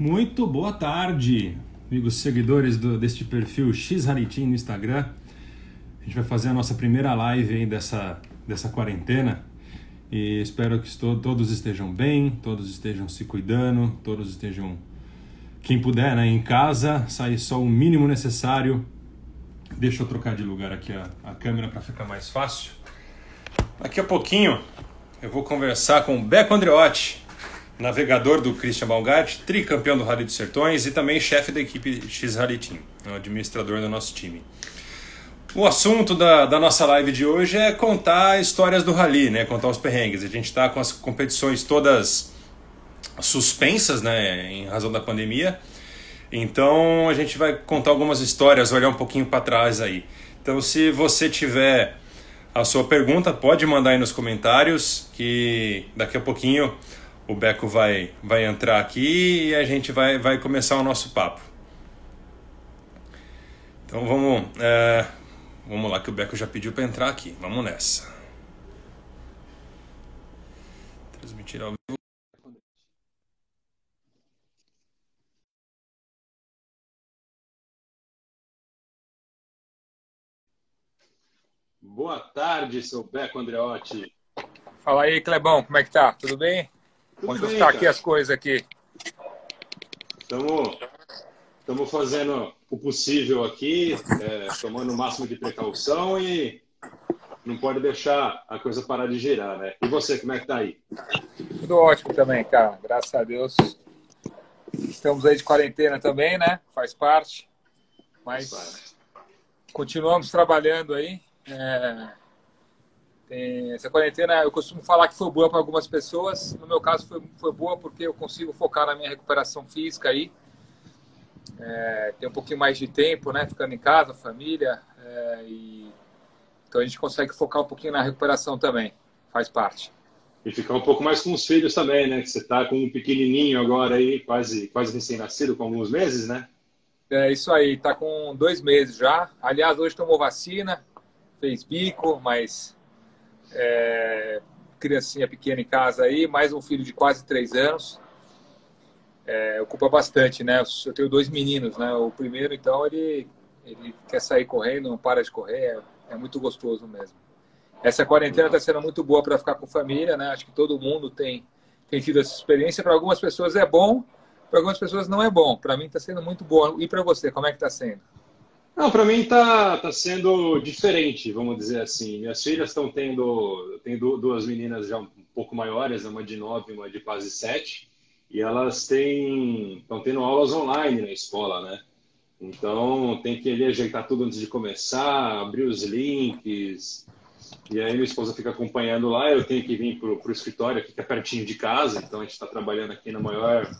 Muito boa tarde, amigos seguidores do, deste perfil X Haritim no Instagram. A gente vai fazer a nossa primeira live aí dessa, dessa quarentena e espero que todos estejam bem, todos estejam se cuidando, todos estejam, quem puder, né, em casa, sair só o mínimo necessário. Deixa eu trocar de lugar aqui a, a câmera para ficar mais fácil. Daqui a pouquinho eu vou conversar com o Beco Andreotti, navegador do Christian Balgatti, tricampeão do Rally dos Sertões e também chefe da equipe X Rally Team, o administrador do nosso time. O assunto da, da nossa live de hoje é contar histórias do rally, né? contar os perrengues. A gente está com as competições todas suspensas né? em razão da pandemia. Então a gente vai contar algumas histórias, olhar um pouquinho para trás aí. Então se você tiver a sua pergunta, pode mandar aí nos comentários que daqui a pouquinho o Beco vai, vai entrar aqui e a gente vai, vai começar o nosso papo. Então vamos, é, vamos lá que o Beco já pediu para entrar aqui. Vamos nessa. Transmitir ao vivo. Boa tarde, seu Beco Andreotti. Fala aí, Clebão, como é que tá? Tudo bem? Como estão aqui as coisas aqui? Estamos fazendo o possível aqui, é, tomando o máximo de precaução e não pode deixar a coisa parar de girar, né? E você, como é que tá aí? Tudo ótimo também, cara. Graças a Deus. Estamos aí de quarentena também, né? Faz parte. Mas Faz parte. continuamos trabalhando aí. É, tem essa quarentena, eu costumo falar que foi boa para algumas pessoas. No meu caso, foi, foi boa porque eu consigo focar na minha recuperação física aí. É, tem um pouquinho mais de tempo, né? Ficando em casa, família. É, e... Então a gente consegue focar um pouquinho na recuperação também. Faz parte. E ficar um pouco mais com os filhos também, né? Que você tá com um pequenininho agora aí, quase, quase recém-nascido, com alguns meses, né? É isso aí, tá com dois meses já. Aliás, hoje tomou vacina, fez bico, mas é, criancinha pequena em casa aí, mais um filho de quase três anos. É, ocupa bastante, né? Eu tenho dois meninos, né? O primeiro, então, ele, ele quer sair correndo, não para de correr, é, é muito gostoso mesmo. Essa quarentena está sendo muito boa para ficar com família, né? Acho que todo mundo tem, tem tido essa experiência. Para algumas pessoas é bom, para algumas pessoas não é bom. Para mim está sendo muito bom. E para você, como é que está sendo? Não, para mim tá, tá sendo diferente, vamos dizer assim. Minhas filhas estão tendo, tem duas meninas já um pouco maiores, uma de nove, uma de quase sete, e elas têm estão tendo aulas online na escola, né? Então tem que ali ajeitar tudo antes de começar, abrir os links. E aí minha esposa fica acompanhando lá, eu tenho que vir para o escritório aqui que é pertinho de casa, então a gente está trabalhando aqui na maior,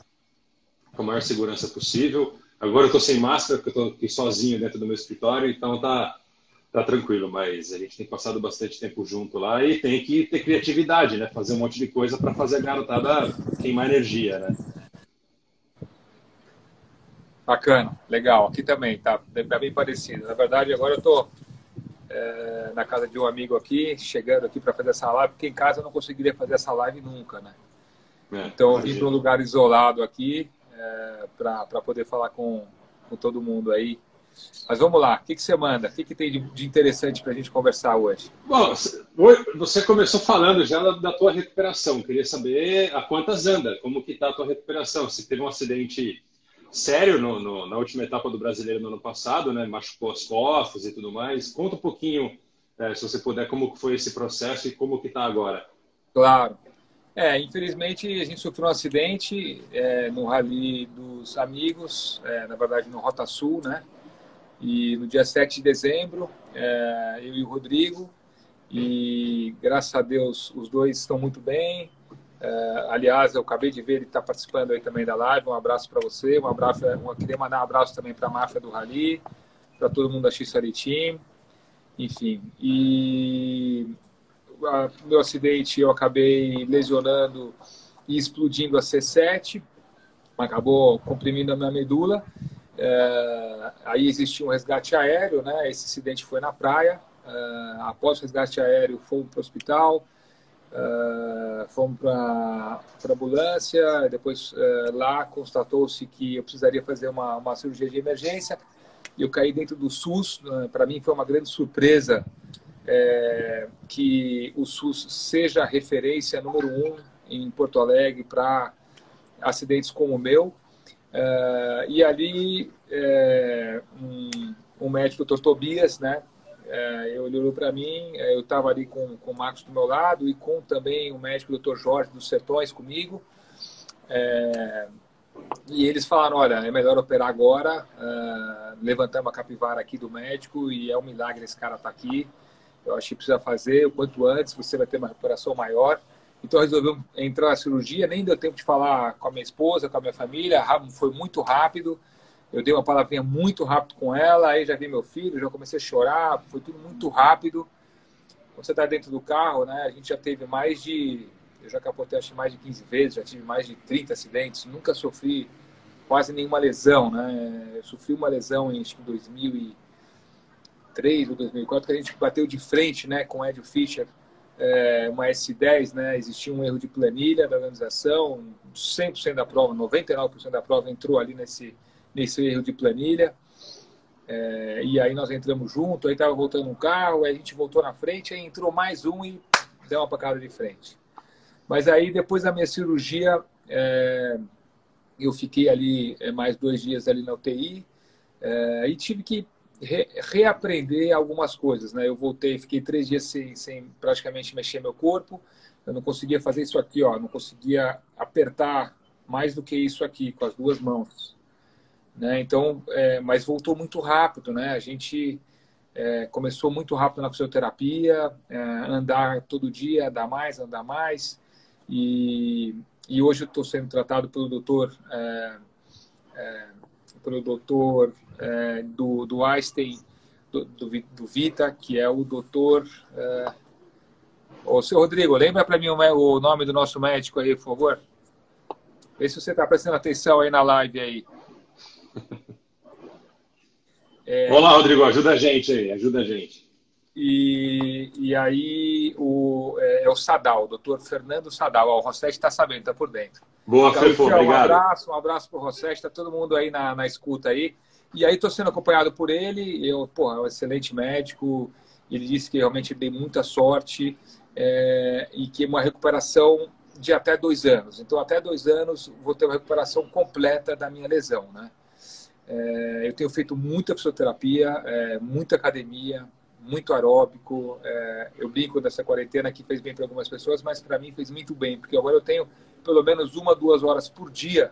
com a maior segurança possível. Agora eu estou sem máscara, porque eu estou aqui sozinho dentro do meu escritório, então tá, tá tranquilo, mas a gente tem passado bastante tempo junto lá e tem que ter criatividade, né? Fazer um monte de coisa para fazer a garotada queimar energia, né? Bacana, legal. Aqui também tá, tá bem parecido. Na verdade, agora eu estou é, na casa de um amigo aqui, chegando aqui para fazer essa live, porque em casa eu não conseguiria fazer essa live nunca, né? É, então eu vim para um lugar isolado aqui, é, para poder falar com, com todo mundo aí. Mas vamos lá, o que, que você manda? O que, que tem de, de interessante para a gente conversar hoje? Bom, você começou falando já da, da tua recuperação. Queria saber a quantas anda, como que está a tua recuperação. Você teve um acidente sério no, no, na última etapa do Brasileiro no ano passado, né? Machucou as costas e tudo mais. Conta um pouquinho, é, se você puder, como foi esse processo e como que está agora. Claro. É, infelizmente a gente sofreu um acidente é, no Rally dos Amigos, é, na verdade no Rota Sul, né? E no dia 7 de dezembro, é, eu e o Rodrigo, e graças a Deus os dois estão muito bem. É, aliás, eu acabei de ver ele está participando aí também da live. Um abraço para você, um abraço, uma, queria mandar um abraço também para a máfia do Rally, para todo mundo da X Team, enfim. E a, meu acidente eu acabei lesionando e explodindo a C7, acabou comprimindo a minha medula. É, aí existia um resgate aéreo, né? Esse acidente foi na praia. É, após o resgate aéreo, fomos para o hospital Uh, fomos para a ambulância, depois uh, lá constatou-se que eu precisaria fazer uma, uma cirurgia de emergência. Eu caí dentro do SUS. Para mim foi uma grande surpresa é, que o SUS seja a referência número um em Porto Alegre para acidentes como o meu. e ali, é, um, um médico, o Dr. Tobias, né, é, ele olhou para mim, é, eu estava ali com, com o Marcos do meu lado e com também o médico Dr. Jorge dos Sertões comigo. É, e eles falaram, olha, é melhor operar agora. Uh, levantamos a capivara aqui do médico e é um milagre esse cara estar tá aqui. Eu acho que precisa fazer o quanto antes, você vai ter uma recuperação maior. Então resolveu entrar na cirurgia, nem deu tempo de falar com a minha esposa, com a minha família, foi muito rápido. Eu dei uma palavrinha muito rápido com ela, aí já vi meu filho, já comecei a chorar, foi tudo muito rápido. Quando você está dentro do carro, né, a gente já teve mais de. Eu já capotei acho mais de 15 vezes, já tive mais de 30 acidentes, nunca sofri quase nenhuma lesão, né? Eu sofri uma lesão em acho que 2003 ou 2004 que a gente bateu de frente, né, com o Ed Fischer, é, uma S10, né? Existia um erro de planilha da organização, 100% da prova, 99% da prova entrou ali nesse nesse erro de planilha. É, e aí nós entramos junto, aí estava voltando um carro, aí a gente voltou na frente, aí entrou mais um e deu uma pacada de frente. Mas aí depois da minha cirurgia, é, eu fiquei ali é, mais dois dias ali na UTI é, e tive que re, reaprender algumas coisas, né? Eu voltei, fiquei três dias sem, sem praticamente mexer meu corpo, eu não conseguia fazer isso aqui, ó, não conseguia apertar mais do que isso aqui com as duas mãos. Né? Então, é, mas voltou muito rápido, né? A gente é, começou muito rápido na fisioterapia, é, andar todo dia, andar mais, andar mais. E, e hoje eu estou sendo tratado pelo doutor, é, é, pelo doutor é, do, do Einstein, do, do, do, Vita, que é o doutor. Ô, seu Rodrigo, lembra para mim o, o nome do nosso médico aí, por favor? Vê se você está prestando atenção aí na live aí. É, Olá, Rodrigo, ajuda a gente aí, ajuda a gente. E, e aí o, é, é o Sadal, o doutor Fernando Sadal. Ó, o Rossetti está sabendo, está por dentro. Boa, então, Fefo, obrigado. Um abraço, um abraço para o Rossetti, está todo mundo aí na, na escuta aí. E aí estou sendo acompanhado por ele, eu, pô, é um excelente médico, ele disse que realmente dei muita sorte é, e que uma recuperação de até dois anos. Então, até dois anos, vou ter uma recuperação completa da minha lesão, né? É, eu tenho feito muita fisioterapia, é, muita academia, muito aeróbico. É, eu brinco dessa quarentena que fez bem para algumas pessoas, mas para mim fez muito bem, porque agora eu tenho pelo menos uma, duas horas por dia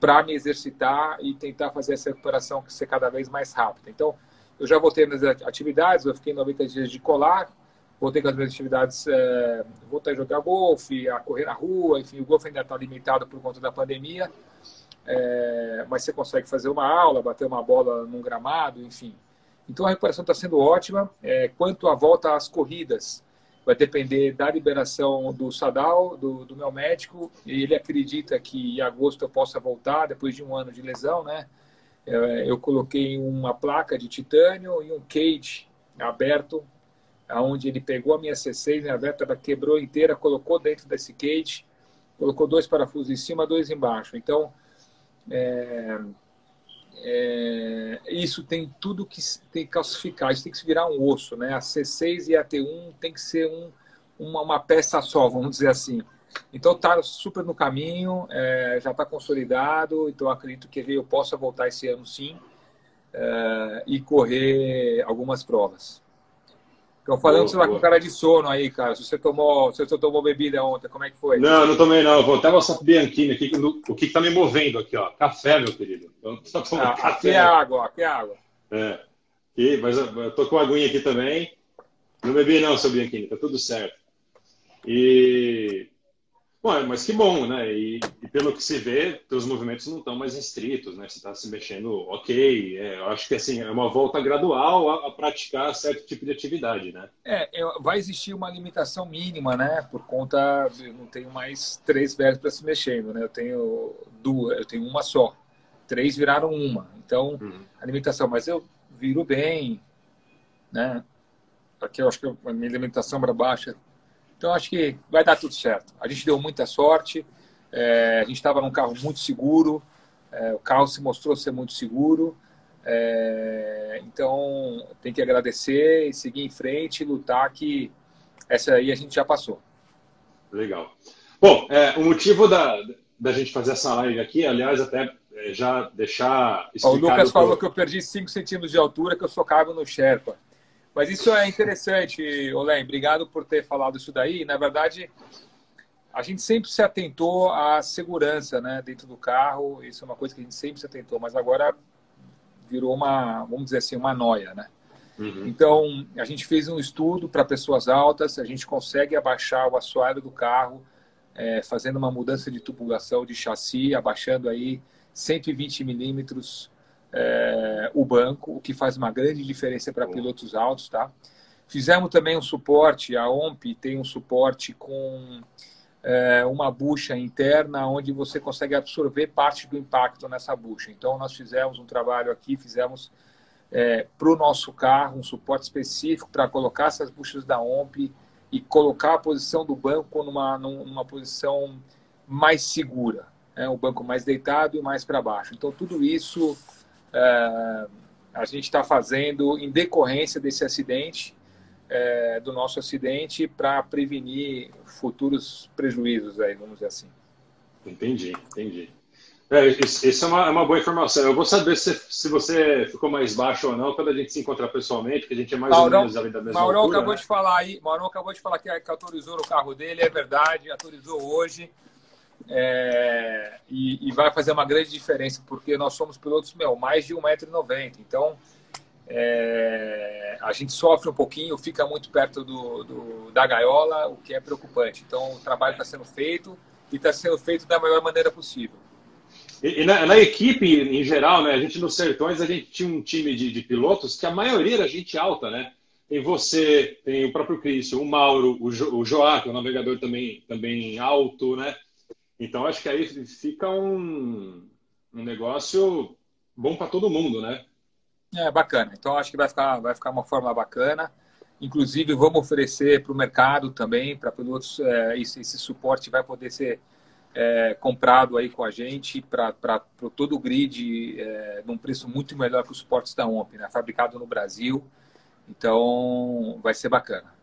para me exercitar e tentar fazer essa recuperação ser cada vez mais rápida. Então, eu já voltei nas atividades, eu fiquei 90 dias de colar, voltei com as minhas atividades, é, voltei a jogar golfe, a correr na rua, enfim, o golfe ainda está limitado por conta da pandemia, é, mas você consegue fazer uma aula, bater uma bola num gramado, enfim. Então a recuperação está sendo ótima. É, quanto à volta às corridas, vai depender da liberação do Sadal, do, do, meu médico, ele acredita que em agosto eu possa voltar, depois de um ano de lesão, né? É, eu coloquei uma placa de titânio e um cage aberto, aonde ele pegou a minha C6 né, aberta, ela quebrou inteira, colocou dentro desse cage, colocou dois parafusos em cima, dois embaixo. Então, é, é, isso tem tudo que tem que calcificar, isso tem que se virar um osso, né? A C6 e a T1 tem que ser um, uma, uma peça só, vamos dizer assim. Então está super no caminho, é, já está consolidado, então acredito que eu possa voltar esse ano sim é, e correr algumas provas. Estão falando que você tá com cara de sono aí, cara. Se você tomou, se você tomou bebida ontem, como é que foi? Não, não tomei não. Vou até mostrar pro Bianchini aqui o que está me movendo aqui, ó. Café, meu querido. Ah, aqui é água, aqui é água. É. E, mas eu tô com a aguinha aqui também. Não bebi não, seu Bianchini, tá tudo certo. E Bom, mas que bom, né? E, pelo que se vê, teus movimentos não estão mais restritos, né? Você está se mexendo, ok. É, eu acho que assim é uma volta gradual a, a, praticar certo tipo de atividade, né? É, vai existir uma limitação mínima, né? Por conta, eu não tenho mais três para se mexendo, né? Eu tenho duas, eu tenho uma só. Três viraram uma. Então, uhum. a limitação, mas eu viro bem, né? Aqui eu acho que a minha limitação para baixa Então acho que vai dar tudo certo. A gente deu muita sorte, é, a gente estava num carro muito seguro, é, o carro se mostrou ser muito seguro. É, então tem que agradecer e seguir em frente, lutar que essa aí a gente já passou. Legal. Bom, é, o motivo da, da gente fazer essa live aqui, aliás, até é, já deixar O Lucas falou que eu perdi 5 centímetros de altura, que eu sou cabo no Sherpa. Mas isso é interessante, Olém. Obrigado por ter falado isso daí. Na verdade, a gente sempre se atentou à segurança né, dentro do carro. Isso é uma coisa que a gente sempre se atentou, mas agora virou uma, vamos dizer assim, uma noia, né? Uhum. Então, a gente fez um estudo para pessoas altas, a gente consegue abaixar o assoalho do carro, é, fazendo uma mudança de tubulação de chassi, abaixando aí 120 milímetros é, o banco, o que faz uma grande diferença para pilotos altos, tá? Fizemos também um suporte, a OMP tem um suporte com é, uma bucha interna onde você consegue absorver parte do impacto nessa bucha. Então, nós fizemos um trabalho aqui, fizemos é, para o nosso carro um suporte específico para colocar essas buchas da OMP e colocar a posição do banco numa, numa posição mais segura, né? o banco mais deitado e mais para baixo. Então, tudo isso é, a gente está fazendo em decorrência desse acidente, é, do nosso acidente, para prevenir futuros prejuízos, aí, vamos dizer assim. Entendi, entendi. É, isso é uma, é uma, boa informação. Eu vou saber se, se você ficou mais baixo ou não quando a gente se encontrar pessoalmente, que a gente é mais Maurão, ou menos ali da mesma Maurão altura. acabou né? de falar aí, Maurão acabou de falar que, que autorizou no carro dele, é verdade, autorizou hoje. É, e, e, vai fazer uma grande diferença, porque nós somos pilotos, meu, mais de 1,90m. Então, é, a gente sofre um pouquinho, fica muito perto do, do, da gaiola, o que é preocupante. Então, o trabalho está sendo feito e está sendo feito da melhor maneira possível. E, e na, na, equipe, em geral, né, a gente nos Sertões, a gente tinha um time de, de, pilotos que a maioria era gente alta, né? Tem você, tem o próprio Cristian, o Mauro, o, jo, o Joá, que é um navegador também, também alto, né? Então acho que aí fica um, um negócio bom para todo mundo, né? É bacana. Então acho que vai ficar, vai ficar uma fórmula bacana. Inclusive vamos oferecer para o mercado também, para pilotos, é, esse, esse, suporte vai poder ser é, comprado aí com a gente para todo o grid é, num preço muito melhor que os suportes da OMP, né? Fabricado no Brasil. Então vai ser bacana.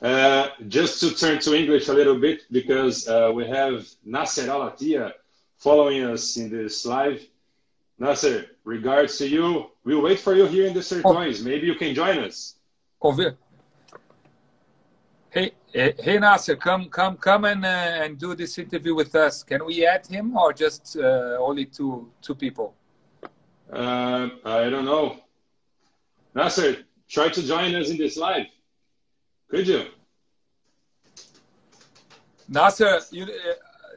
Uh, just to turn to English a little bit, because uh, we have Nasser Alatia following us in this live. Nasser, regards to you. We'll wait for you here in the Sertões. Oh. Maybe you can join us. Convir. Hey, hey, Nasser, come, come, come and uh, and do this interview with us. Can we add him or just uh, only two two people? Uh, I don't know. Nasser, try to join us in this live. Could you? Nasser, you, uh,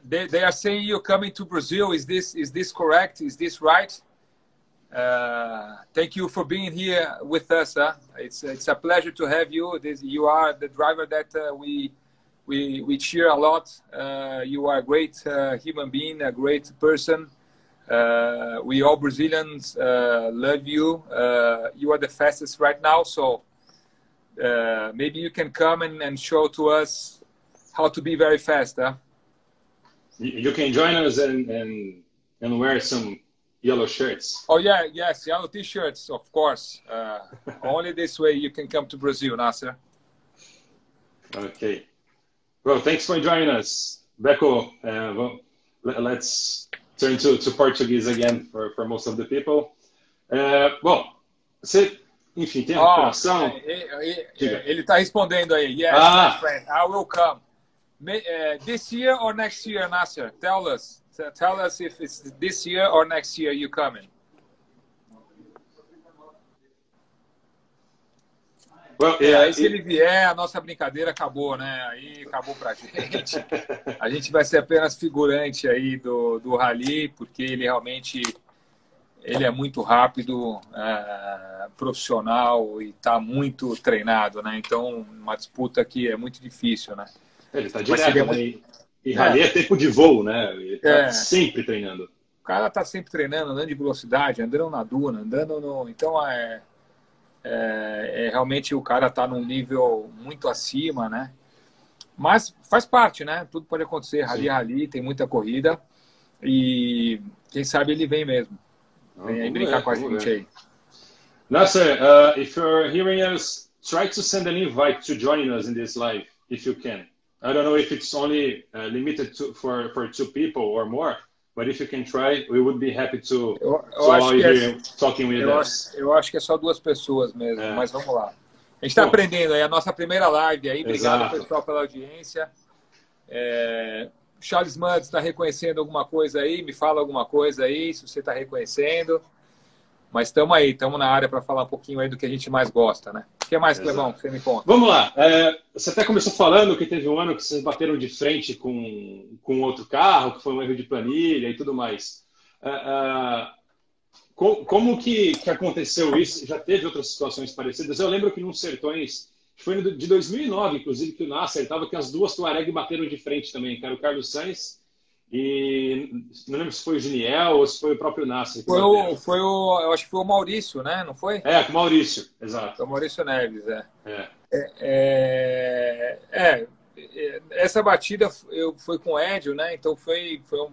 they, they are saying you're coming to Brazil. Is this is this correct? Is this right? Uh, thank you for being here with us. Huh? It's it's a pleasure to have you. This, you are the driver that uh, we we we cheer a lot. Uh, you are a great uh, human being, a great person. Uh, we all Brazilians uh, love you. you are the fastest right now, so uh, maybe you can come and, and show to us how to be very fast. Huh? You can join us and, and, and wear some yellow shirts. Oh, yeah, yes, yellow t shirts, of course. Uh, only this way you can come to Brazil, Nasser. Okay. Well, thanks for joining us. Beco, uh, well, let's turn to, to Portuguese again for, for most of the people. Uh, well, você Enfim, tem a recuperação. Oh, ele está respondendo aí. Yes, ah. my friend, I will come. May, uh, this year or next year, Nasser? Tell us. Tell us if it's this year or next year you coming. Well, yeah, aí, se ele vier, a nossa brincadeira acabou, né? Aí acabou pra gente. A gente vai ser apenas figurante aí do, do Rally, porque ele realmente ele é muito rápido, é, profissional e está muito treinado, né? Então, uma disputa que é muito difícil, né? Ele está direto, é muito... E rally é. é tempo de voo, né? Ele está é. sempre treinando. O cara está sempre treinando, andando de velocidade, andando na duna, andando no... Então, é, é, é realmente o cara está num nível muito acima, né? Mas faz parte, né? Tudo pode acontecer. Rally, rally, tem muita corrida. E quem sabe ele vem mesmo. Vem aí brincar com a gente aí. Nasser, uh, if you're hearing us, try to send an invite to join us in this live, if you can. I don't know if it's only uh, limited to, for, for two people or more, but if you can try, we would be happy to, eu, eu to allow you é, talking with eu us. Acho, eu acho que é só duas pessoas mesmo, é. mas vamos lá. A gente está aprendendo aí, a nossa primeira live aí. Obrigado, Exato. pessoal, pela audiência. É, Charles Mudd está reconhecendo alguma coisa aí? Me fala alguma coisa aí, se você está reconhecendo. Mas estamos aí, estamos na área para falar um pouquinho aí do que a gente mais gosta, né? O que mais, Clebão, que você me conta? Vamos lá. É, você até começou falando que teve um ano que vocês bateram de frente com, com outro carro, que foi um erro de planilha e tudo mais. É, é, como que, que aconteceu isso? Já teve outras situações parecidas? Eu lembro que num Sertões, foi de 2009, inclusive, que o Nasser estava que as duas Tuareg bateram de frente também, que era o Carlos Sainz e não lembro se foi o Geniel ou se foi o próprio Nasser. Foi o, foi o, eu acho que foi o Maurício, né? Não foi? É, o Maurício, exato. Foi o Maurício Neves, é. É. é, é, é essa batida eu foi com o Edio, né? Então foi, foi, um,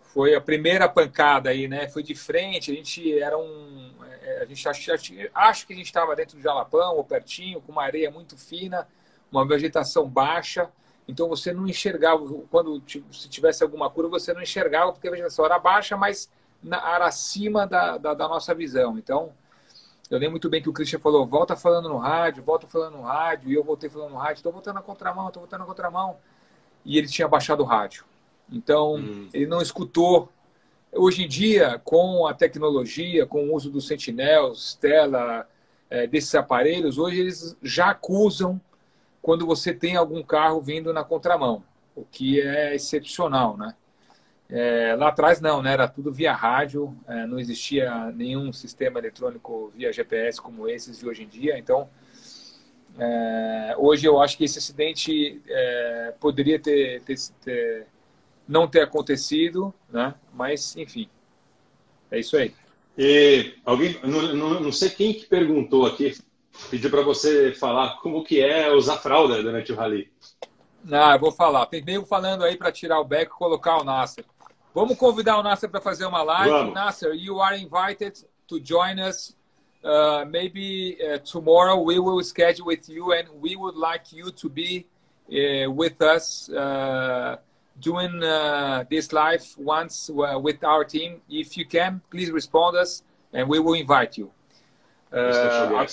foi a primeira pancada aí, né? Foi de frente, a gente era um. É, a gente acho, acho que a gente estava dentro do Jalapão ou pertinho, com uma areia muito fina, uma vegetação baixa. Então você não enxergava, quando se tivesse alguma curva, você não enxergava, porque a vegetação era baixa, mas na, era acima da, da, da, nossa visão. Então, eu lembro muito bem que o Christian falou: volta falando no rádio, volta falando no rádio, e eu voltei falando no rádio, estou voltando na contramão, estou voltando na contramão. E ele tinha baixado o rádio. Então, hum. ele não escutou. Hoje em dia, com a tecnologia, com o uso dos Sentinels, Stella, é, desses aparelhos, hoje eles já acusam quando você tem algum carro vindo na contramão, o que é excepcional, né? É, lá atrás não, né? Era tudo via rádio, é, não existia nenhum sistema eletrônico via GPS como esses de hoje em dia. Então, é, hoje eu acho que esse acidente é, poderia ter, ter, ter, não ter acontecido, né? Mas enfim, é isso aí. Alguém, não, não, não sei quem que perguntou aqui, pediu para você falar como que é usar fralda durante o rally. Ah, eu vou falar. Tem nego falando aí para tirar o beck e colocar o Nasser. Vamos convidar o Nasser para fazer uma live. Vamos. Nasser, you are invited to join us. Uh, maybe uh, tomorrow we will schedule with you and we would like you to be uh, with us uh, doing uh, this live once uh, with our team. If you can, please respond us and we will invite you. Uh,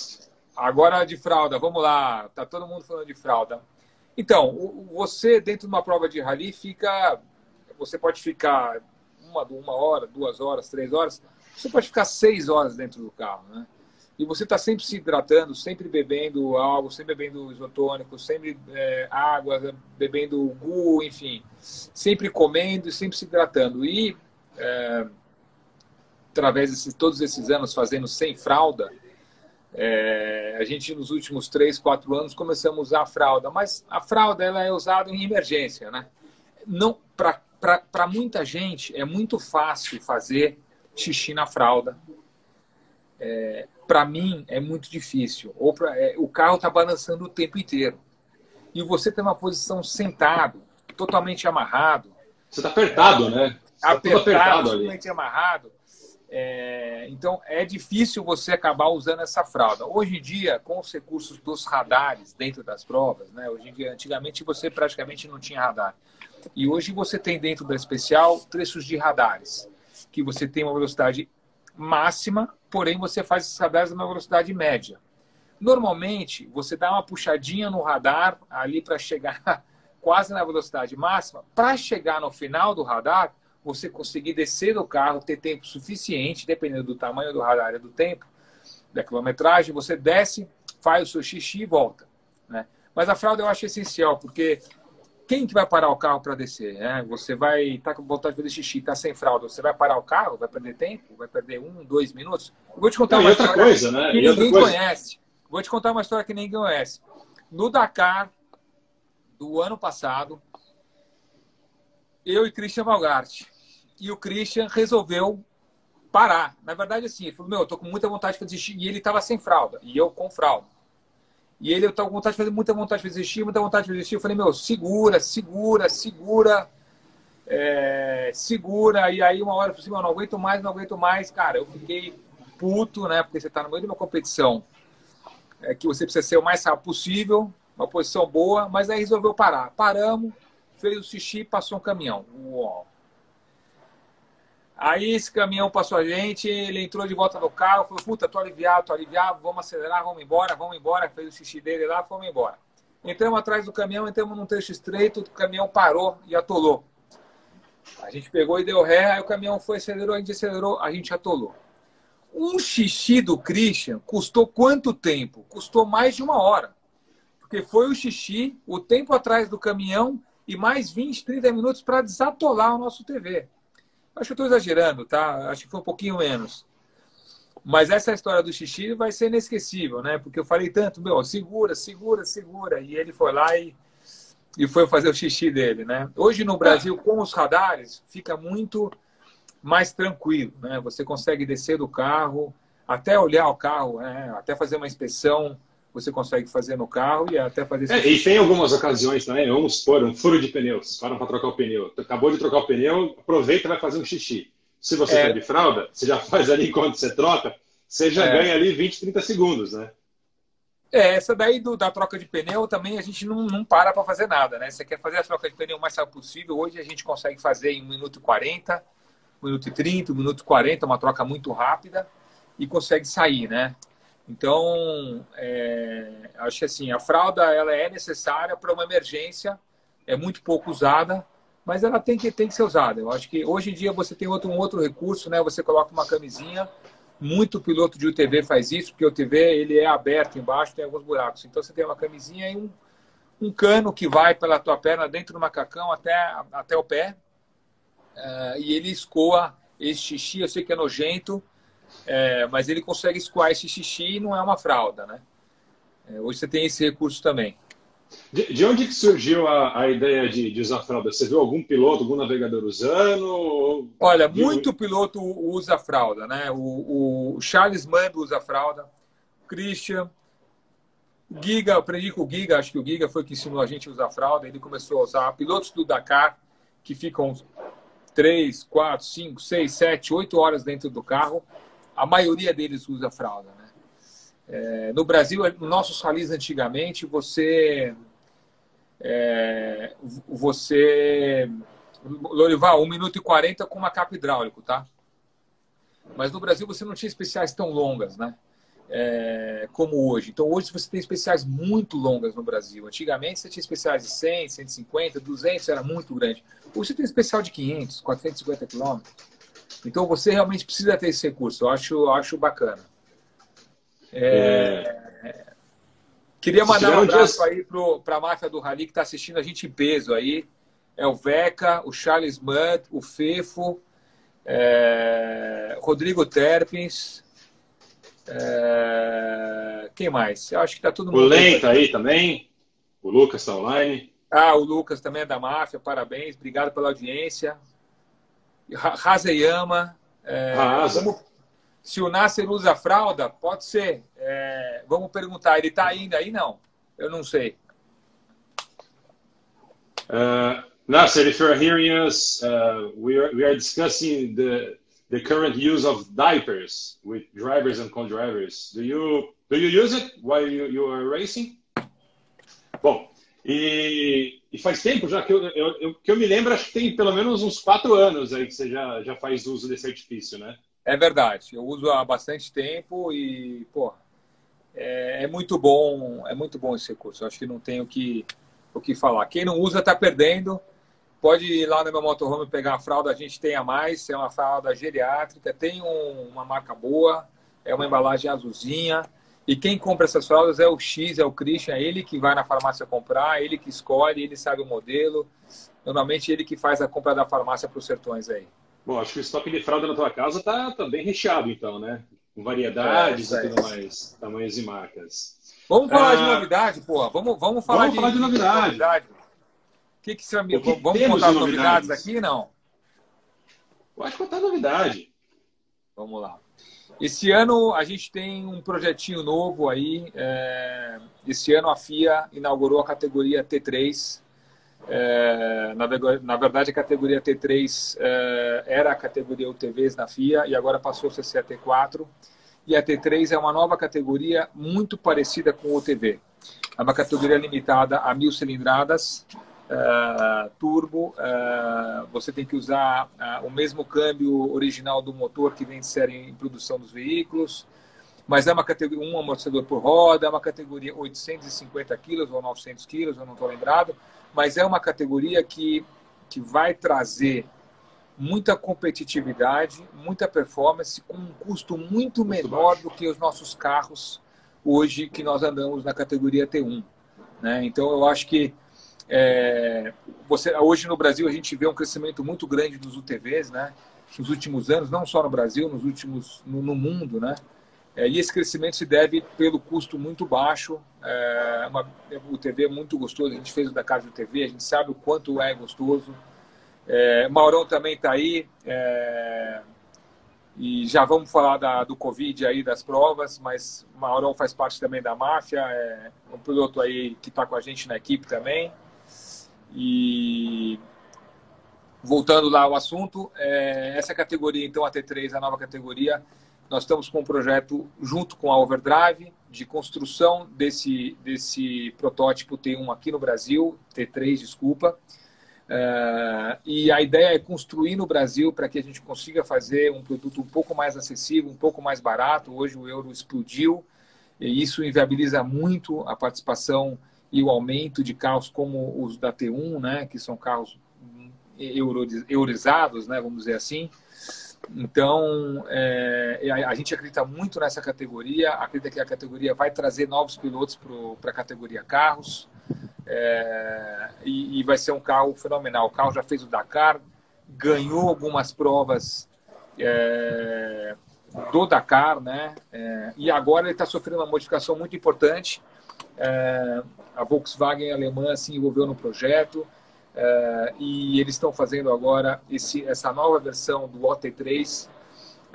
Agora de fralda, vamos lá. Tá todo mundo falando de fralda. Então, você dentro de uma prova de rally fica, você pode ficar uma, uma hora, duas horas, três horas. Você pode ficar seis horas dentro do carro, né? E você está sempre se hidratando, sempre bebendo algo, sempre bebendo isotônico, sempre é, água, bebendo gu, enfim, sempre comendo e sempre se hidratando. E é, através de todos esses anos fazendo sem fralda, é, a gente, nos últimos três, quatro anos, começamos a usar a fralda, mas a fralda ela é usada em emergência. Né? Não Para muita gente, é muito fácil fazer xixi na fralda. É, para mim, é muito difícil. Ou pra, é, o carro está balançando o tempo inteiro. E você tem uma posição sentado, totalmente amarrado. Você está apertado, né? Tá apertado, apertado totalmente amarrado é, então, é difícil você acabar usando essa fralda. Hoje em dia, com os recursos dos radares dentro das provas, né? Hoje em dia, antigamente você praticamente não tinha radar. E hoje você tem dentro da especial trechos de radares, que você tem uma velocidade máxima, porém você faz esses radares numa velocidade média. Normalmente, você dá uma puxadinha no radar ali para chegar quase na velocidade máxima. Para chegar no final do radar, você conseguir descer do carro, ter tempo suficiente, dependendo do tamanho do radar e do tempo, da quilometragem, você desce, faz o seu xixi e volta. Né? Mas a fralda eu acho essencial, porque quem que vai parar o carro para descer? Né? Você vai estar tá com vontade de fazer xixi, está sem fralda, você vai parar o carro, vai perder tempo, vai perder um, dois minutos? Eu vou te contar Não, uma história coisa, né? que ninguém conhece. Vou te contar uma história que ninguém conhece. No Dakar do ano passado, eu e Christian Malgart, e o Christian resolveu parar. Na verdade, assim, ele falou: Meu, eu tô com muita vontade de fazer xixi. E ele estava sem fralda, e eu com fralda. E ele, eu estava com vontade de fazer, muita vontade de fazer xixi, muita vontade de fazer xixi. Eu falei, meu, segura, segura, segura, é, segura. E aí, uma hora eu falei assim, meu, não aguento mais, não aguento mais. Cara, eu fiquei puto, né? Porque você está no meio de uma competição é, que você precisa ser o mais rápido possível, uma posição boa, mas aí resolveu parar. Paramos, fez o xixi passou um caminhão. Uau. Aí esse caminhão passou a gente, ele entrou de volta no carro, falou, puta, tô aliviado, tô aliviado, vamos acelerar, vamos embora, vamos embora, fez o xixi dele lá, fomos embora. Entramos atrás do caminhão, entramos num trecho estreito, o caminhão parou e atolou. A gente pegou e deu ré, aí o caminhão foi, acelerou, a gente acelerou, a gente atolou. Um xixi do Christian custou quanto tempo? Custou mais de uma hora. Porque foi o xixi, o tempo atrás do caminhão e mais 20, 30 minutos para desatolar o nosso TV. Acho que estou exagerando, tá? Acho que foi um pouquinho menos. Mas essa história do xixi vai ser inesquecível, né? Porque eu falei tanto, meu, segura, segura, segura. E ele foi lá e, e foi fazer o xixi dele, né? Hoje no Brasil, com os radares, fica muito mais tranquilo, né? Você consegue descer do carro, até olhar o carro, né? até fazer uma inspeção você consegue fazer no carro e até fazer. É, e tem algumas ocasiões também, vamos supor, um furo de pneu, vocês param para trocar o pneu. Acabou de trocar o pneu, aproveita e vai fazer um xixi. Se você é. de fralda, você já faz ali enquanto você troca, você já é. ganha ali 20, 30 segundos, né? É, essa daí do, da troca de pneu também a gente não, não para para fazer nada, né? Você quer fazer a troca de pneu o mais rápido possível. Hoje a gente consegue fazer em 1 minuto e 40, 1 minuto e 30, 1 minuto e 40, uma troca muito rápida e consegue sair, né? Então, é, acho que assim, a fralda ela é necessária para uma emergência, é muito pouco usada, mas ela tem que, tem que ser usada. Eu acho que hoje em dia você tem outro, um outro recurso, né? Você coloca uma camisinha, muito piloto de UTV faz isso, porque o UTV ele é aberto embaixo, tem alguns buracos. Então você tem uma camisinha e um, um cano que vai pela tua perna dentro do macacão até, até o pé, uh, e ele escoa esse xixi, eu sei que é nojento, é, mas ele consegue escoar esse xixi e não é uma fralda, né? É, hoje você tem esse recurso também. De, de onde que surgiu a, a ideia de, de, usar fralda? Você viu algum piloto, algum navegador usando? Olha, muito piloto usa fralda, né? O, o Charles Mando usa fralda, o Christian, o Giga, aprendi com o Giga, acho que o Giga foi que ensinou a gente a usar fralda, ele começou a usar. Pilotos do Dakar, que ficam 3, 4, 5, 6, 7, 8 horas dentro do carro, a maioria deles usa fralda. Né? É, no Brasil, nos nossos ralis antigamente, você. É, você. Lorival, 1 minuto e 40 com uma capa hidráulico, tá? Mas no Brasil você não tinha especiais tão longas, né? É, como hoje. Então hoje você tem especiais muito longas no Brasil. Antigamente você tinha especiais de 100, 150, 200, era muito grande. Hoje você tem especial de 500, 450 quilômetros. Então você realmente precisa ter esse recurso. Eu acho, acho bacana. É... É... Queria mandar um abraço aí para a máfia do Rally que está assistindo a gente em peso aí. É o Veca, o Charles Mudd, o Fefo, é... Rodrigo Terpins. É... Quem mais? Eu acho que está todo mundo. O Len está aí também. O Lucas está online. Ah, o Lucas também é da máfia. Parabéns. Obrigado pela audiência. Hazeyama. É, vamos, se o Nasser usa fralda, pode ser. É, vamos perguntar, ele está ainda aí? Não, eu não sei. Uh, Nasser, if you're hearing us, uh, we, are, we are discussing the, the current use of diapers with drivers and co-drivers. Do you, do you use it while you, you are racing? Bom, e, e, faz tempo já que eu, eu, eu, que eu me lembro, acho que tem pelo menos uns quatro anos aí que você já, já faz uso desse artifício, né? É verdade. Eu uso há bastante tempo e, pô, é, é muito bom, é muito bom esse recurso. Eu acho que não tem o que, o que falar. Quem não usa está perdendo. Pode ir lá no meu motorhome pegar a fralda, a gente tem a mais, é uma fralda geriátrica, tem um, uma marca boa, é uma embalagem azulzinha. E quem compra essas fraldas é o X, é o Christian, é ele que vai na farmácia comprar, ele que escolhe, ele sabe o modelo. Normalmente ele que faz a compra da farmácia para os sertões aí. Bom, acho que o estoque de fralda na tua casa tá, tá bem recheado, então, né? Com variedades é, e tudo mais, tamanhos e marcas. Vamos falar ah, de novidade, pô. Vamos, vamos falar vamos de, falar de novidade. De novidade. O que, que você vai Vamos contar as novidades aqui, não? Eu acho que contar novidade. Vamos lá. Esse ano a gente tem um projetinho novo aí. É... Esse ano a FIA inaugurou a categoria T3. É... Na, verdade, a categoria T3 é... era a categoria UTVs na FIA e agora passou a ser a T4. E a T3 é uma nova categoria muito parecida com o UTV. É uma categoria limitada a mil cilindradas, uh, turbo. Uh, você tem que usar uh, o mesmo câmbio original do motor que vem de série em produção dos veículos. Mas é uma categoria, um amortecedor por roda, é uma categoria 850 quilos ou 900 quilos, eu não estou lembrado. Mas é uma categoria que, que vai trazer muita competitividade, muita performance, com um custo muito, muito menor baixo. do que os nossos carros hoje que nós andamos na categoria T1. Né? Então, eu acho que é, você, hoje no Brasil a gente vê um crescimento muito grande dos UTVs, né? Nos últimos anos, não só no Brasil, nos últimos no, no mundo, né? É, e esse crescimento se deve pelo custo muito baixo. É, uma, o é muito gostoso. A gente fez o da Casa do UTV, a gente sabe o quanto é gostoso. É, Maurão também está aí. É, e já vamos falar da, do Covid aí, das provas, mas Maurão faz parte também da máfia. É um piloto aí que está com a gente na equipe também. E voltando lá ao assunto, é, essa categoria, então, a T3, a nova categoria, nós estamos com um projeto junto com a Overdrive de construção desse, desse protótipo T1 aqui no Brasil, T3, desculpa. É, e a ideia é construir no Brasil para que a gente consiga fazer um produto um pouco mais acessível, um pouco mais barato. Hoje o euro explodiu e isso inviabiliza muito a participação e o aumento de carros como os da T1, né, que são carros eurizados, né, vamos dizer assim. Então, é, a, a, gente acredita muito nessa categoria, acredita que a categoria vai trazer novos pilotos para a categoria carros é, e, e, vai ser um carro fenomenal. O carro já fez o Dakar, ganhou algumas provas é, do Dakar, né? É, e agora ele está sofrendo uma modificação muito importante. É, a Volkswagen alemã se envolveu no projeto é, e eles estão fazendo agora esse, essa nova versão do OT3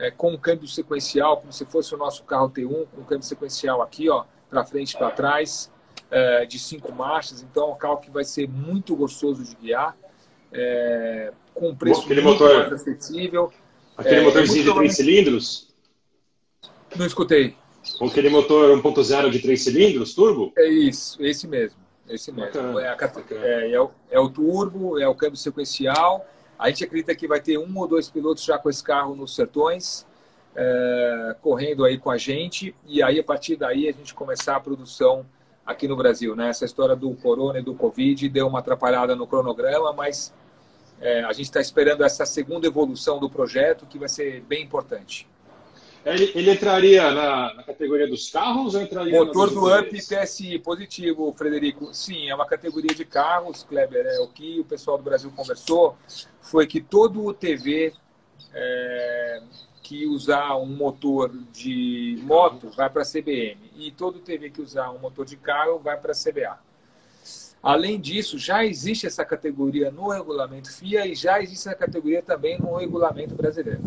é, com câmbio sequencial, como se fosse o nosso carro T1, com câmbio sequencial aqui, ó, para frente e para trás, é, de cinco marchas. Então, é um carro que vai ser muito gostoso de guiar, é, com um preço muito motor, mais acessível. Aquele é, motorzinho de três cilindros? Não escutei. Com aquele motor 1.0 de três cilindros, turbo? É isso, esse mesmo. Esse mesmo. É, a, é, é, o, é, o, turbo, é o câmbio sequencial. A gente acredita que vai ter um ou dois pilotos já com esse carro nos sertões, é, correndo aí com a gente. E aí, a partir daí, a gente começar a produção aqui no Brasil. Né? Essa história do corona e do Covid deu uma atrapalhada no cronograma, mas é, a gente está esperando essa segunda evolução do projeto, que vai ser bem importante. Ele, ele entraria na, na, categoria dos carros ou entraria Motor do UP TSI positivo, Frederico. Sim, é uma categoria de carros, Kleber. É, o que o pessoal do Brasil conversou foi que todo o TV é, que usar um motor de moto vai para a CBM e todo TV que usar um motor de carro vai para a CBA. Além disso, já existe essa categoria no regulamento FIA e já existe essa categoria também no regulamento brasileiro.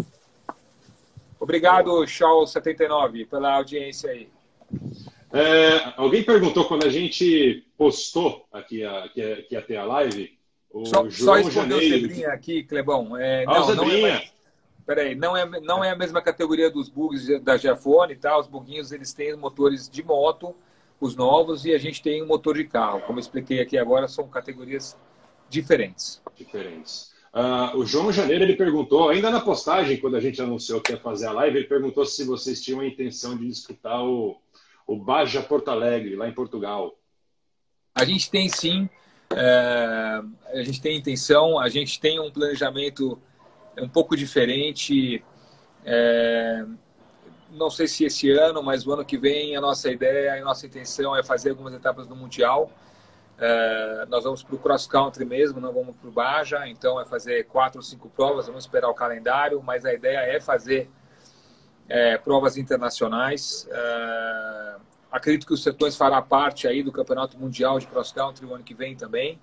Obrigado, Shaw79, pela audiência aí. É, alguém perguntou quando a gente postou aqui, a, que, ia ter a live. O só, João só Janeiro. o Zebrinha aqui, Clebão. É, ah, não, não é, peraí, não é, não é a mesma categoria dos bugs da Giafone, tá? Os buguinhos eles têm motores de moto, os novos, e a gente tem um motor de carro. Como eu expliquei aqui agora, são categorias diferentes. Diferentes. Uh, o João Janeiro ele perguntou, ainda na postagem, quando a gente anunciou que ia fazer a live, ele perguntou se vocês tinham a intenção de disputar o, o Baja Porto Alegre, lá em Portugal. A gente tem sim, é, a gente tem intenção, a gente tem um planejamento um pouco diferente. É, não sei se esse ano, mas o ano que vem a nossa ideia, a nossa intenção é fazer algumas etapas do Mundial. É, nós vamos para o cross country mesmo, não vamos para o Baja, então é fazer quatro ou cinco provas, vamos esperar o calendário, mas a ideia é fazer é, provas internacionais. É, acredito que os Sertões fará parte aí do Campeonato Mundial de Cross Country o ano que vem também.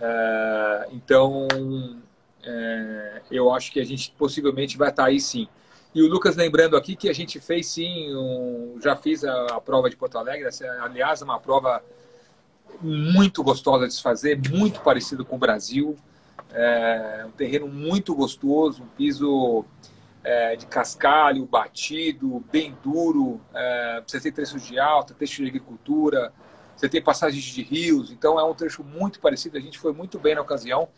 É, então, é, eu acho que a gente possivelmente vai estar aí sim. E o Lucas lembrando aqui que a gente fez sim, um, já fiz a, a, prova de Porto Alegre, essa, aliás, uma prova muito gostosa de se fazer, muito parecido com o Brasil. É, um terreno muito gostoso, um piso é, de cascalho, batido, bem duro. É, você tem trechos de alta, trechos de agricultura, você tem passagens de rios, então é um trecho muito parecido. A gente foi muito bem na ocasião.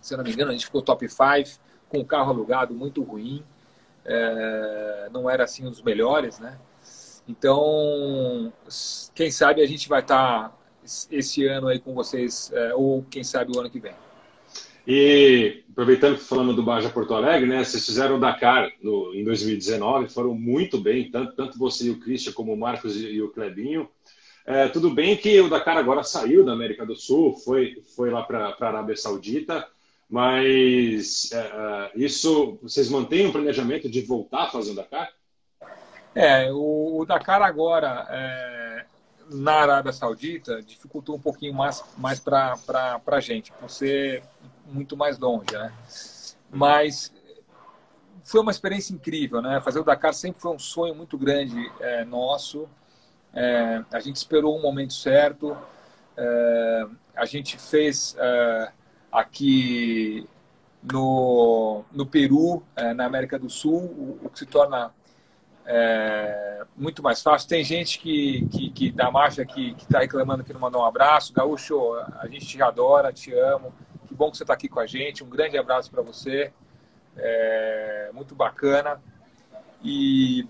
Se eu não me engano, a gente ficou top 5 com o carro alugado muito ruim. É, não era assim um dos melhores, né? Então, quem sabe a gente vai estar tá esse ano aí com vocês, é, ou quem sabe o ano que vem. E aproveitando que falando do Baja Porto Alegre, né? Vocês fizeram o Dakar no, em 2019, foram muito bem, tanto, tanto você e o Christian, como o Marcos e, e o Clebinho. É, tudo bem que o Dakar agora saiu da América do Sul, foi, foi lá para a Arábia Saudita, mas é, é, isso vocês mantêm o planejamento de voltar a fazer o Dakar? É, o, o Dakar agora é, na Arábia Saudita dificultou um pouquinho mais, mais para a gente, por ser muito mais longe, né? Mas foi uma experiência incrível, né? Fazer o Dakar sempre foi um sonho muito grande é, nosso. É, a gente esperou um momento certo. É, a gente fez é, aqui no, no Peru, é, na América do Sul, o, o que se torna é, muito mais fácil. Tem gente que, que, que da máfia que está reclamando que não mandou um abraço. Gaúcho, a gente te adora, te amo. Que bom que você está aqui com a gente. Um grande abraço para você. É, muito bacana. E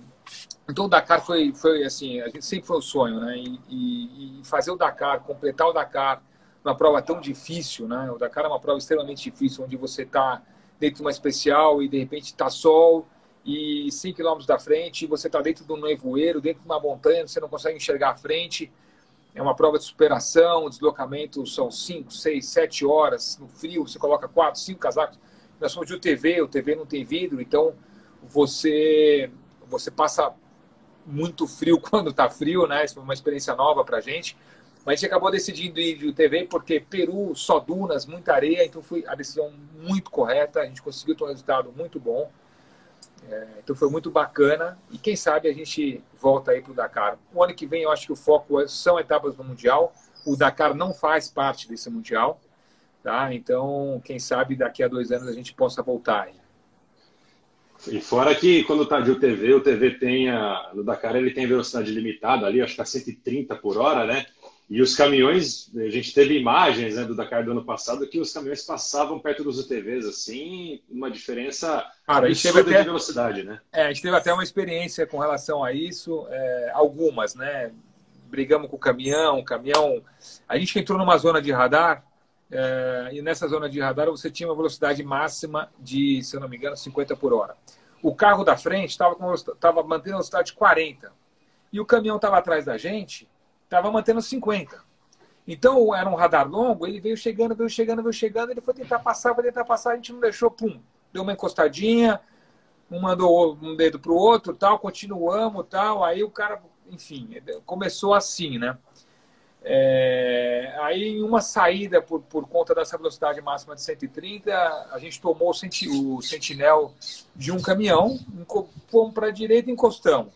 então o Dakar foi, foi assim, a gente sempre foi um sonho, né? E, e, e, fazer o Dakar, completar o Dakar, uma prova tão difícil, né? O Dakar é uma prova extremamente difícil, onde você está dentro de uma especial e de repente está sol e 5 km da frente, você está dentro de um nevoeiro, dentro de uma montanha, você não consegue enxergar a frente. É uma prova de superação, o deslocamento são 5, 6, 7 horas no frio, você coloca 4, 5 casacos. Nós somos de UTV, o UTV não tem vidro, então você você passa muito frio quando está frio, né? Isso foi uma experiência nova para a gente. Mas a gente acabou decidindo ir de UTV porque Peru, só dunas, muita areia, então foi a decisão muito correta. A gente conseguiu ter um resultado muito bom. É, então foi muito bacana e quem sabe a gente volta aí para o Dakar. O ano que vem eu acho que o foco é, são etapas do Mundial. O Dakar não faz parte desse Mundial, tá? Então quem sabe daqui a dois anos a gente possa voltar aí. E fora que quando está de UTV, o TV tem a, no Dakar ele tem velocidade limitada ali, acho que a 130 por hora, né? E os caminhões, a gente teve imagens né, do Dakar do ano passado que os caminhões passavam perto dos UTVs, assim, uma diferença Cara, absurda até, de velocidade, né? É, a gente teve até uma experiência com relação a isso, é, algumas, né? Brigamos com o caminhão, o caminhão... A gente entrou numa zona de radar, é, e nessa zona de radar você tinha uma velocidade máxima de, se eu não me engano, 50 por hora. O carro da frente estava mantendo a velocidade de 40. E o caminhão estava atrás da gente estava mantendo 50. Então, era um radar longo, ele veio chegando, veio chegando, veio chegando, ele foi tentar passar, foi tentar passar, a gente não deixou, pum, deu uma encostadinha, um mandou um dedo pro outro, tal, continuamos, tal, aí o cara, enfim, começou assim, né? É, aí, em uma saída, por, por conta dessa velocidade máxima de 130, a gente tomou o, senti, o sentinel de um caminhão, fomos para a direita e encostamos.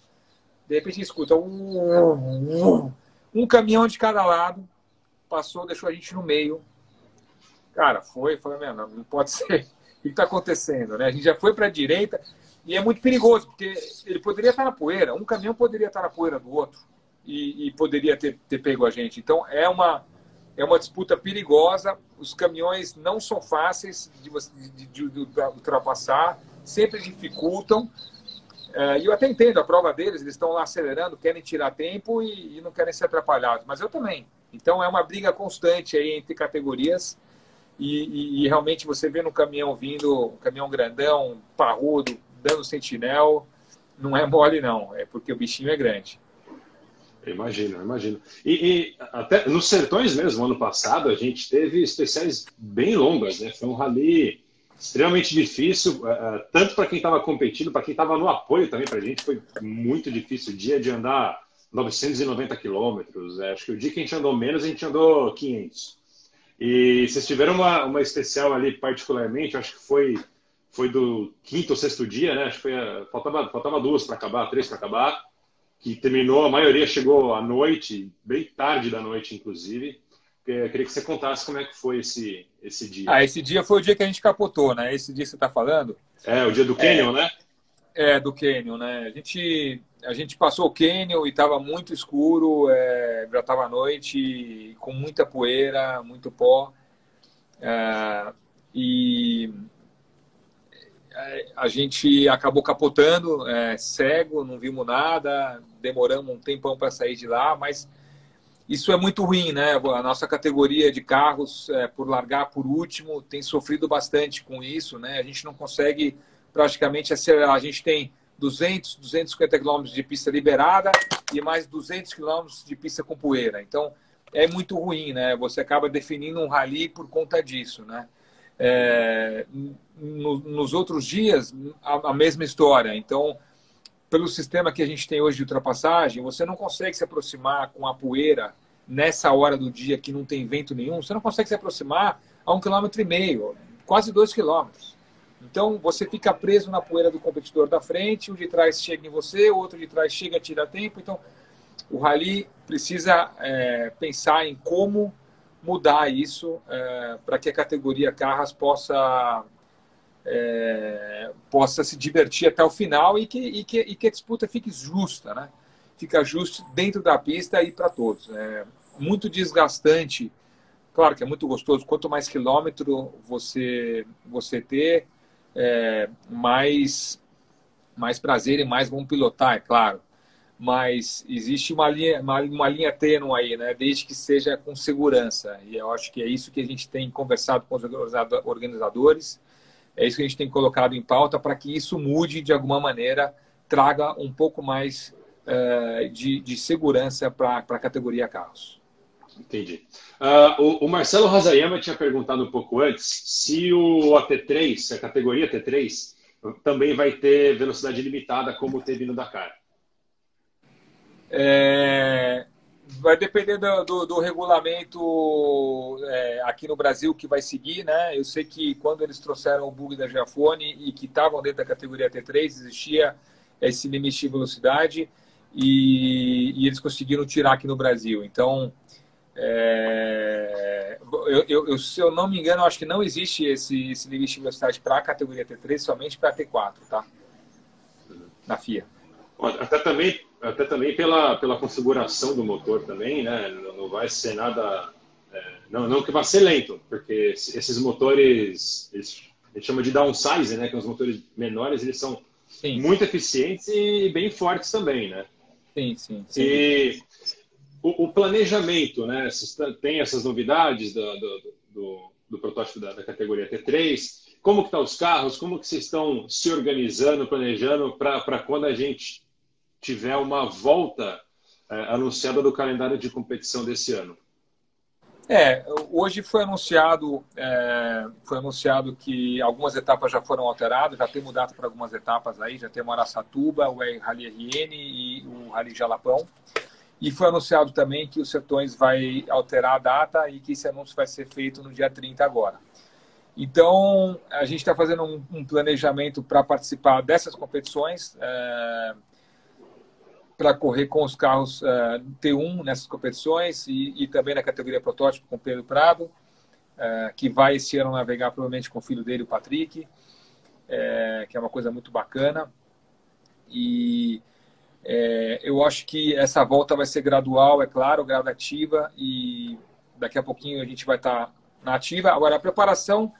De repente, escuta um, um caminhão de cada lado, passou, deixou a gente no meio. Cara, foi, foi mesmo, não pode ser. O que está acontecendo? Né? A gente já foi para a direita e é muito perigoso, porque ele poderia estar na poeira, um caminhão poderia estar na poeira do outro e, e poderia ter, ter pego a gente. Então é uma, é uma disputa perigosa. Os caminhões não são fáceis de, de, de, de ultrapassar, sempre dificultam. É, e eu até entendo a prova deles, eles estão lá acelerando, querem tirar tempo e, e, não querem ser atrapalhados, mas eu também. Então é uma briga constante aí entre categorias e, e, e realmente você vê no caminhão vindo, um caminhão grandão, parrudo, dando sentinel, não é mole não, é porque o bichinho é grande. Imagino, imagino. E, e, até nos sertões mesmo, ano passado, a gente teve especiais bem longas, né? Foi um rally extremamente difícil, uh, tanto para quem estava competindo, para quem estava no apoio também para a gente, foi muito difícil. O dia de andar 990 quilômetros, é, acho que o dia que a gente andou menos, a gente andou 500. E vocês tiveram uma, uma especial ali, particularmente, acho que foi foi do quinto ou sexto dia, né? Acho que foi faltava, faltava duas para acabar, três para acabar, que terminou, a maioria chegou à noite, bem tarde da noite, inclusive. Eu queria que você contasse como é que foi esse, esse dia. Ah, esse dia foi o dia que a gente capotou, né? Esse dia que você está falando. É, o dia do Canyon, é, né? É, do Canyon, né? A gente, a gente passou o Canyon e estava muito escuro, é, já estava à noite, com muita poeira, muito pó. É, e é, a gente acabou capotando, é, cego, não vimos nada, demoramos um tempão para sair de lá, mas isso é muito ruim, né? A nossa categoria de carros, é, por largar por último, tem sofrido bastante com isso, né? A gente não consegue praticamente acelerar. A gente tem 200, 250 quilômetros de pista liberada e mais 200 quilômetros de pista com poeira. Então, é muito ruim, né? Você acaba definindo um rally por conta disso, né? É, no, nos outros dias, a, a mesma história. Então, pelo sistema que a gente tem hoje de ultrapassagem, você não consegue se aproximar com a poeira nessa hora do dia que não tem vento nenhum, você não consegue se aproximar a um quilômetro e meio, quase dois quilômetros. Então você fica preso na poeira do competidor da frente, o de trás chega em você, o outro de trás chega, tira tempo. Então o rally precisa é, pensar em como mudar isso é, para que a categoria carras possa é, possa se divertir até o final e que, e que, e que a disputa fique justa, né? Fica justo dentro da pista e para todos. É muito desgastante. Claro que é muito gostoso. Quanto mais quilômetro você você ter, é, mais mais prazer e mais vão pilotar, é claro. Mas existe uma linha uma, uma linha tênue aí, né? Desde que seja com segurança. E eu acho que é isso que a gente tem conversado com os organizadores é isso que a gente tem colocado em pauta para que isso mude de alguma maneira, traga um pouco mais uh, de, de, segurança para a categoria carros. Entendi. Uh, o, o, Marcelo Razayama tinha perguntado um pouco antes se o AT3, a categoria T3, também vai ter velocidade limitada como teve no Dakar. É, vai depender do, do, do regulamento é, aqui no Brasil que vai seguir, né? Eu sei que quando eles trouxeram o bug da Giafone e que estavam dentro da categoria T3, existia esse limite de velocidade e, e eles conseguiram tirar aqui no Brasil. Então, é, eu, eu, eu, se eu não me engano, acho que não existe esse, esse limite de velocidade para a categoria T3, somente para a T4, tá? Na FIA. Até também até também pela, pela configuração do motor também, né? Não, vai ser nada... É, não, não que vai ser lento, porque esses motores, eles, a gente chama de downsize, né? Que os motores menores, eles são sim. muito eficientes e bem fortes também, né? Sim, sim. sim. E o, o, planejamento, né? Tem essas novidades do, do, do, do protótipo da, da, categoria T3. Como que estão tá os carros? Como que vocês estão se organizando, planejando para quando a gente tiver uma volta é, anunciada do calendário de competição desse ano? É, hoje foi anunciado, é, foi anunciado que algumas etapas já foram alteradas, já tem mudado para algumas etapas aí, já tem o Araçatuba, o Rally RN e o Rally Jalapão. E foi anunciado também que o Sertões vai alterar a data e que esse anúncio vai ser feito no dia 30 agora. Então, a gente está fazendo um, um planejamento para participar dessas competições. É, para correr com os carros uh, eh, T1 nessas competições e, e, também na categoria protótipo com Pedro Prado, uh, que vai esse ano navegar provavelmente com o filho dele, o Patrick, uh, que é uma coisa muito bacana. E eu acho que essa volta vai ser gradual, é claro, gradativa, e daqui a pouquinho a gente vai estar tá na ativa. Agora, a preparação,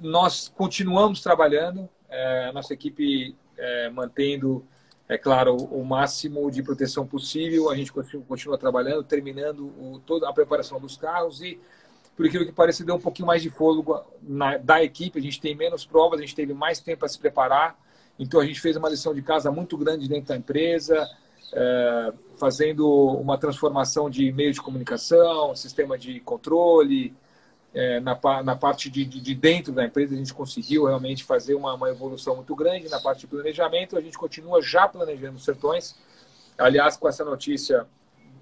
nós continuamos trabalhando, a nossa equipe mantendo é claro, o máximo de proteção possível. A gente continua trabalhando, terminando o, toda a preparação dos carros e, por aquilo que parece, deu um pouquinho mais de fôlego na, da equipe. A gente tem menos provas, a gente teve mais tempo para se preparar. Então, a gente fez uma lição de casa muito grande dentro da empresa, é, fazendo uma transformação de meio de comunicação, sistema de controle, é, na, na parte de, de, de, dentro da empresa, a gente conseguiu realmente fazer uma, uma, evolução muito grande. Na parte de planejamento, a gente continua já planejando os sertões. Aliás, com essa notícia,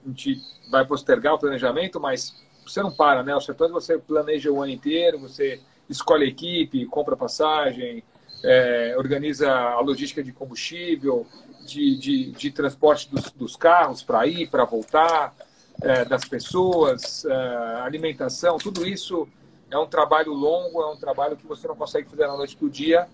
a gente vai postergar o planejamento, mas você não para, né? Os sertões você planeja o ano inteiro, você escolhe a equipe, compra passagem, é, organiza a logística de combustível, de, de, transporte dos, dos carros para ir, para voltar, é, das pessoas, é, alimentação, tudo isso é um trabalho longo, é um trabalho que você não consegue fazer na noite do dia.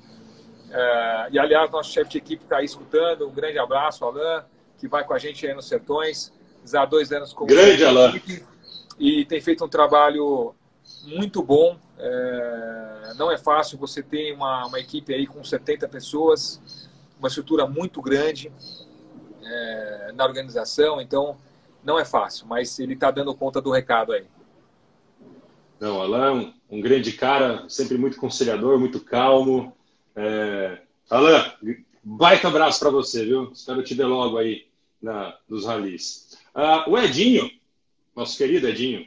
É, e, aliás, nosso chefe de equipe está aí escutando. Um grande abraço, Alain, que vai com a gente aí nos Sertões. Já há dois anos como Grande Alain. E tem feito um trabalho muito bom. É, não é fácil você ter uma, uma equipe aí com 70 pessoas, uma estrutura muito grande é, na organização. Então, não é fácil, mas ele está dando conta do recado aí. Não, Alain, um grande cara, sempre muito conciliador, muito calmo. É... Alain, baita abraço para você, viu? Espero te ver logo aí na, nos ralis. Ah, o Edinho, nosso querido Edinho,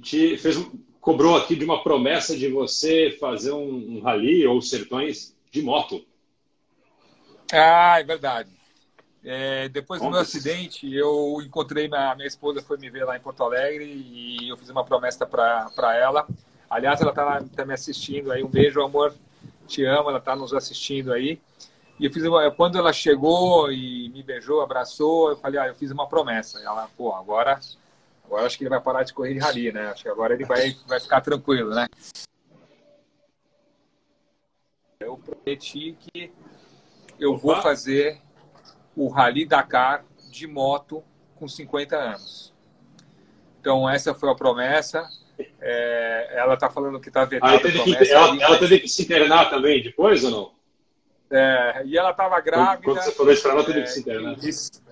te fez, cobrou aqui de uma promessa de você fazer um, um rally ou sertões de moto. Ah, é verdade. É, depois do meu acidente, eu encontrei minha, minha esposa foi me ver lá em Porto Alegre e eu fiz uma promessa para ela. Aliás, ela está tá me assistindo aí. Um beijo, amor. Te amo. Ela está nos assistindo aí. E eu fiz uma, quando ela chegou e me beijou, abraçou, eu falei, ah, eu fiz uma promessa. E ela, pô, agora, agora acho que ele vai parar de correr de rali, né? Acho que agora ele vai, vai ficar tranquilo, né? Eu prometi que eu Opa. vou fazer o Rally Dakar de moto com 50 anos. Então, essa foi a promessa. É, ela está falando que está vetada. Ah, teve que, ela, ela teve que se internar também depois ou não? É, e ela estava grávida. Quando você falou isso para ela, teve que se internar.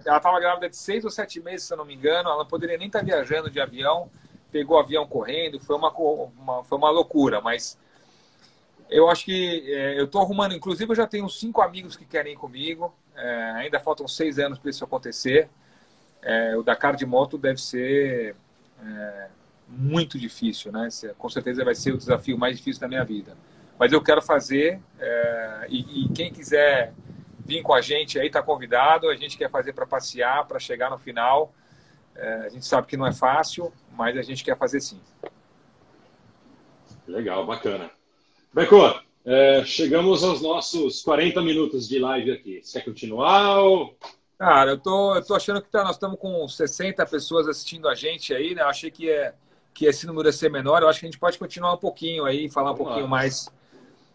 Ela estava grávida de seis ou sete meses, se eu não me engano. Ela não poderia nem estar tá viajando de avião. Pegou o avião correndo. Foi uma, uma, foi uma loucura, mas eu acho que é, eu estou arrumando, inclusive eu já tenho cinco amigos que querem ir comigo. É, ainda faltam seis anos para isso acontecer. É, o Dakar de moto deve ser é, muito difícil, né? Com certeza vai ser o desafio mais difícil da minha vida. Mas eu quero fazer é, e, e, quem quiser vir com a gente aí está convidado. A gente quer fazer para passear, para chegar no final. É, a gente sabe que não é fácil, mas a gente quer fazer sim. Legal, bacana. Beco, é, chegamos aos nossos 40 minutos de live aqui. Você quer continuar ou... Cara, eu tô, eu tô achando que tá, nós estamos com 60 pessoas assistindo a gente aí, né? Eu achei que, é, que esse número ia ser menor. Eu acho que a gente pode continuar um pouquinho aí, falar um vamos pouquinho lá. mais.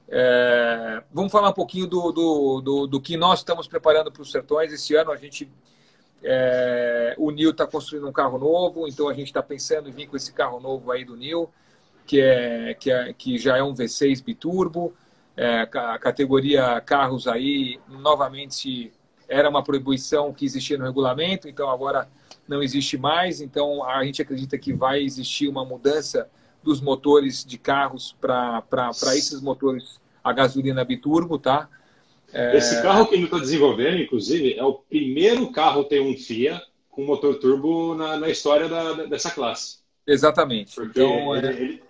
É, vamos falar um pouquinho do, do, do, do que nós estamos preparando para os sertões. Esse ano a gente. É, o Nil está construindo um carro novo, então a gente está pensando em vir com esse carro novo aí do Nil que, é, que, é, que já é um V6 biturbo. É, a categoria carros aí, novamente, era uma proibição que existia no regulamento, então agora não existe mais. Então a gente acredita que vai existir uma mudança dos motores de carros para esses motores a gasolina biturbo, tá? É... Esse carro que ele está desenvolvendo, inclusive, é o primeiro carro a ter um FIA com motor turbo na, na história da, dessa classe. Exatamente. Porque então, ele, é... ele,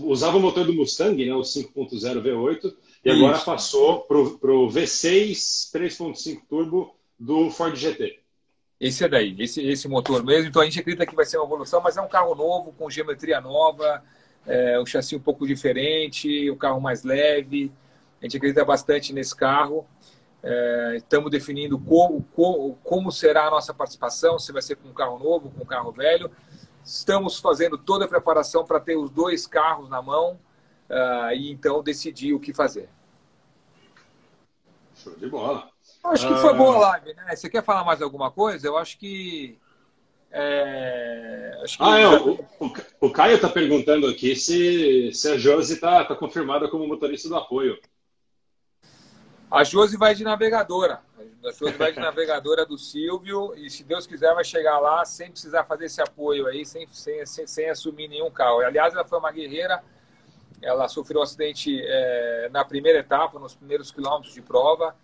usava o motor do Mustang, né, o 5.0 V8, e Isso. agora passou para o V6 3.5 turbo do Ford GT. Esse é daí, esse, esse motor mesmo. Então a gente acredita que vai ser uma evolução, mas é um carro novo, com geometria nova, é, um chassi um pouco diferente, o um carro mais leve. A gente acredita bastante nesse carro. É, estamos definindo como, como, como será a nossa participação, se vai ser com um carro novo, com um carro velho. Estamos fazendo toda a preparação para ter os dois carros na mão uh, e então decidir o que fazer. Show de bola. Acho que foi boa a ah. live, né? Você quer falar mais alguma coisa? Eu acho que. É... Acho que ah, é, o, o, o, Caio está perguntando aqui se, se a Josi está tá confirmada como motorista do apoio. A Josi vai de navegadora. A Josi vai de navegadora do Silvio e, se Deus quiser, vai chegar lá sem precisar fazer esse apoio aí, sem, sem, sem, sem assumir nenhum carro. Aliás, ela foi uma guerreira. Ela sofreu um acidente é, na primeira etapa, nos primeiros quilômetros de prova,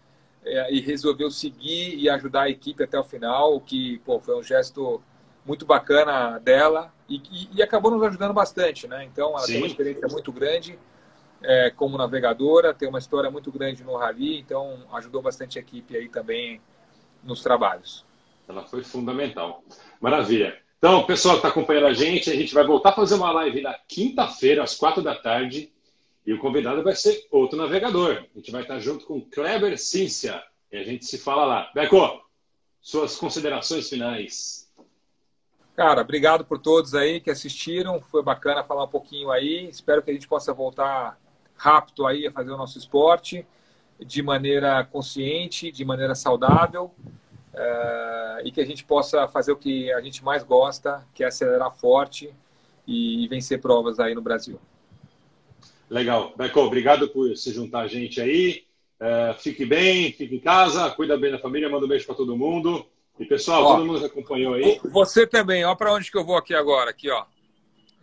é, e resolveu seguir e ajudar a equipe até o final, o que pô, foi um gesto muito bacana dela e, e, e acabou nos ajudando bastante, né? Então, ela Sim. tem uma experiência muito grande é, como navegadora, tem uma história muito grande no rally, então ajudou bastante a equipe aí também nos trabalhos. Ela foi fundamental. Maravilha. Então, pessoal que está acompanhando a gente, a gente vai voltar a fazer uma live na quinta-feira, às quatro da tarde. E o convidado vai ser outro navegador. A gente vai estar junto com Kleber Cíncia. E a gente se fala lá. Beco, suas considerações finais. Cara, obrigado por todos aí que assistiram. Foi bacana falar um pouquinho aí. Espero que a gente possa voltar rápido aí a fazer o nosso esporte de maneira consciente, de maneira saudável. Uh, e que a gente possa fazer o que a gente mais gosta, que é acelerar forte e vencer provas aí no Brasil. Legal. Beco, obrigado por se juntar a gente aí. Uh, fique bem, fique em casa, cuida bem da família, manda um beijo para todo mundo. E pessoal, ó, todo mundo acompanhou aí. Você também, ó para onde que eu vou aqui agora, aqui ó.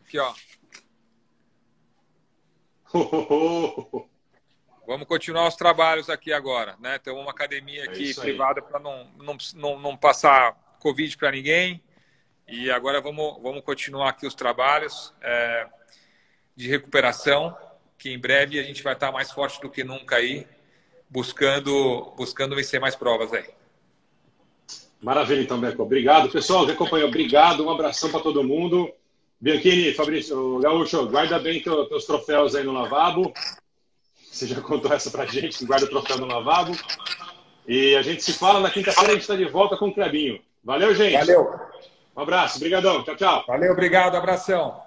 Aqui ó. Vamos continuar os trabalhos aqui agora, né? Tem uma academia é aqui é privada para não, não, não, não passar Covid para ninguém. E agora vamos, vamos continuar aqui os trabalhos é, de recuperação, que em breve a gente vai estar mais forte do que nunca aí, buscando, buscando vencer mais provas aí. Maravilha, então, Beco. Obrigado. Pessoal que acompanhou, obrigado. Um abração para todo mundo. Bianchini, Fabrício, Gaúcho, guarda bem teus troféus aí no lavabo. Você já contou essa pra gente, guarda o troféu no lavabo. E a gente se fala na quinta-feira, a gente está de volta com o Clebinho. Valeu, gente. Valeu. Um abraço, obrigadão. Tchau, tchau. Valeu, obrigado, abração.